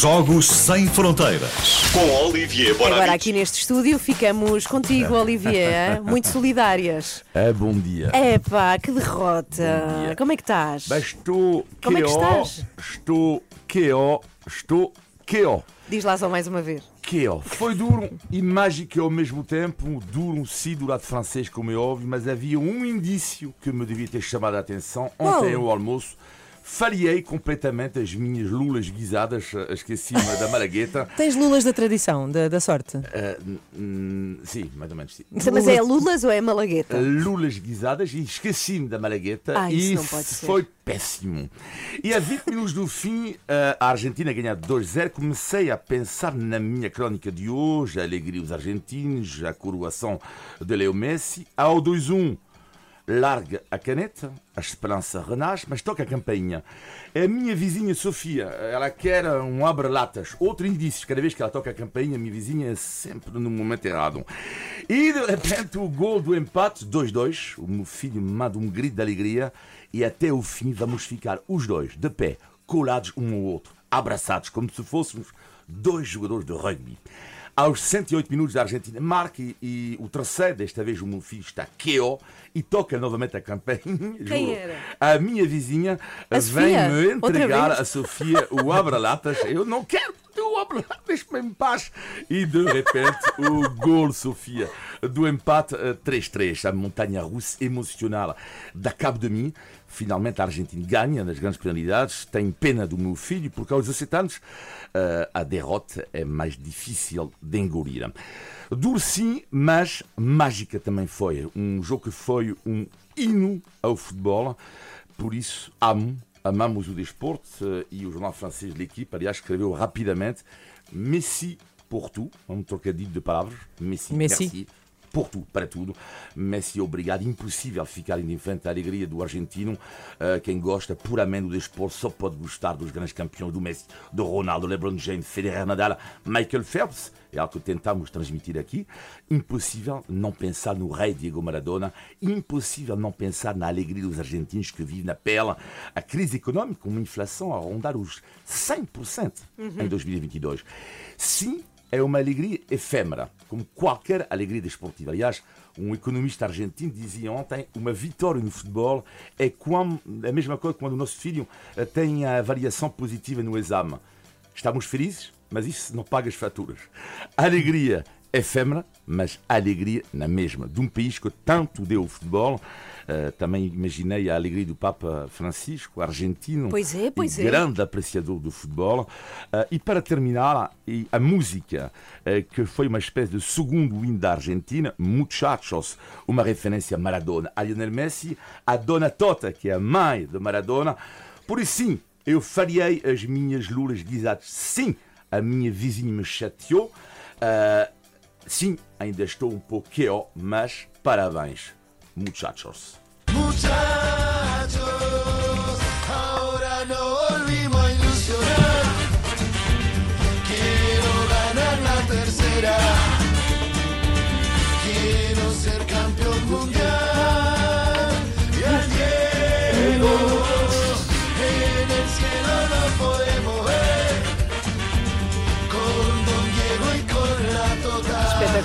Jogos Sem Fronteiras. Com Olivier Agora Bonamici. aqui neste estúdio ficamos contigo, Olivier, muito solidárias. É bom dia. Epá, que derrota! Como é que estás? Bem, estou Como é que estás? Estou KO, estou KO. Diz lá só mais uma vez. KO. Foi duro e mágico ao mesmo tempo. Duro, sim, do lado francês, como é óbvio, mas havia um indício que me devia ter chamado a atenção ontem ao almoço. Falhei completamente as minhas lulas guisadas, eh, esqueci-me da malagueta. Tens lulas da tradição, da, da sorte? Eh, hum, sim, mais ou menos sim. Mas é Lulas ou é Malagueta? lulas guisadas e esqueci-me da malagueta Ah, isso e não pode ser. foi péssimo. E a 20 minutos do fim, eh, a Argentina ganha 2-0. Comecei a pensar na minha crónica de hoje, a alegria dos argentinos, a coroação de Leo Messi. Ao 2-1, larga a caneta, a esperança renasce, mas toca a campainha. A minha vizinha Sofia, ela quer um abre-latas. Outro indício, cada vez que ela toca a campainha, a minha vizinha é sempre no momento errado. E de repente o gol do empate, 2-2. O meu filho manda um grito de alegria e até o fim vamos ficar os dois de pé, colados um ao outro, abraçados, como se fôssemos dois jogadores de rugby. Aos 108 minutos da Argentina, marca e, e o terceiro, desta vez o meu filho está KO e toca novamente a campainha. Quem era? A minha vizinha vem-me entregar a Sofia o abre-latas. Eu não quero o abre-latas, deixe-me em paz. E de repente, o gol, Sofia, do empate eh, 3-3. A montanha russa emocional da Cabo de Mim. Finalmente a Argentina ganha nas grandes penalidades. Tenho pena do meu filho, porque aos 17 anos eh, a derrota é mais difícil de engolir. Duro sim, mas mágica também foi. Um jogo que foi um hino ao futebol. Por isso, amo, amamos o desporto eh, e o jornal francês de l'Equipe, aliás, escreveu rapidamente Messi por tu, um trocadilho de palavras. Messi, Messi. merci por tudo, para tudo. Messi, obrigado. Impossível ficar indiferente à alegria do argentino. Eh, quem gosta puramente do desporto só pode gostar dos grandes campeões do Messi, do Ronaldo, LeBron James, Federer Nadal, Michael Phelps. É algo que tentamos transmitir aqui. Impossível não pensar no rei Diego Maradona. Impossível não pensar na alegria dos argentinos que vivem na pele a crise económica, uma inflação a rondar os 100% em 2022. Sim, é uma alegria efêmera, como qualquer alegria desportiva. Aliás, um economista argentino dizia ontem: uma vitória no futebol é como, a mesma coisa quando o nosso filho eh, tem a avaliação positiva no exame. Estamos felizes, mas isso não paga as faturas. Alegria efêmera, mas a alegria na mesma. De um país que tanto deu o futebol. Eh, também imaginei a alegria do Papa Francisco, argentino. Pois é, pois e é. grande apreciador do futebol. Eh, e para terminar, a música, eh, que foi uma espécie de segundo hino da Argentina, Muchachos, uma referência a Maradona, a Lionel Messi, a Dona Tota, que é a mãe de Maradona. Por isso, sim, eu falhei as minhas lulas guisadas. Sim, a minha vizinha me chateou. Eh, sim, ainda estou um pouco KO, mas parabéns, muchachos. Muchachos,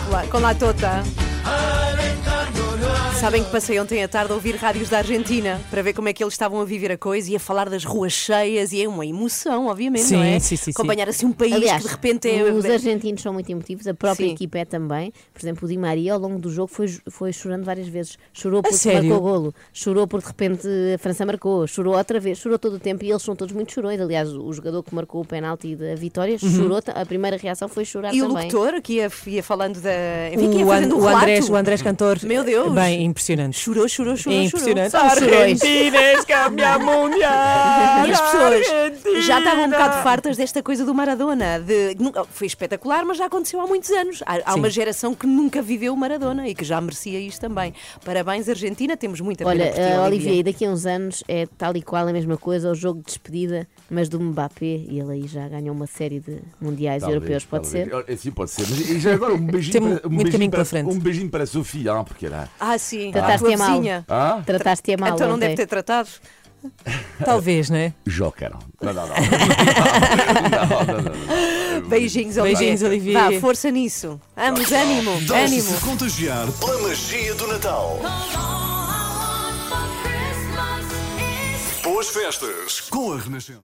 Espetacular. Com lá Tota. Sabem que passei ontem à tarde a ouvir rádios da Argentina para ver como é que eles estavam a viver a coisa e a falar das ruas cheias e é uma emoção, obviamente, Sim, não é? sim, sim. Acompanhar assim um país Aliás, que de repente é. os argentinos são muito emotivos, a própria Sim. equipa é também. Por exemplo, o Di Maria, ao longo do jogo, foi, foi chorando várias vezes. Chorou porque sério? marcou golo, chorou porque de repente a França marcou, chorou outra vez, chorou todo o tempo e eles são todos muito chorões. Aliás, o jogador que marcou o penalti da vitória chorou, ta- a primeira reação foi chorar Uhum. E o também. locutor que ia, ia falando da. Enfim, que ia O, o o. Andrés, o Andrés Cantor. Meu Deus. Bem, impressionante. Chorou, chorou, chorou. É chorou. impressionante. São chorões. Argentina es campeã mundial. E as pessoas. Já estavam um bocado fartas desta coisa do Maradona. De, nunca- foi espetacular, mas já aconteceu há muitos anos. Há, há uma geração que nunca viveu o Maradona e que já merecia isto também. Parabéns, Argentina, temos muita pena Olha, por ti, eh, Olivia. E daqui a uns anos é tal e qual a mesma coisa, o jogo de despedida, mas do Mbappé, e ele aí já ganhou uma série de mundiais Talvez, europeus, pode talvez. ser? É, Sim, pode ser. Mas e já agora um beijinho, para, um muito beijinho para, frente. Um beijinho para a Sofia, ah, porque era. Ah, sim, a mal. vizinha. Ah? Trataste-a mal Então não ontem. deve ter tratado. Talvez, não é? Joker. Não, não, não. não, não, não, não. Beijinhos, Olivier. Beijinhos, Olivier. Vá, força nisso. Vamos, ânimo, ânimo. Deixe-se contagiar pela magia do Natal. Boas festas com a Renascença.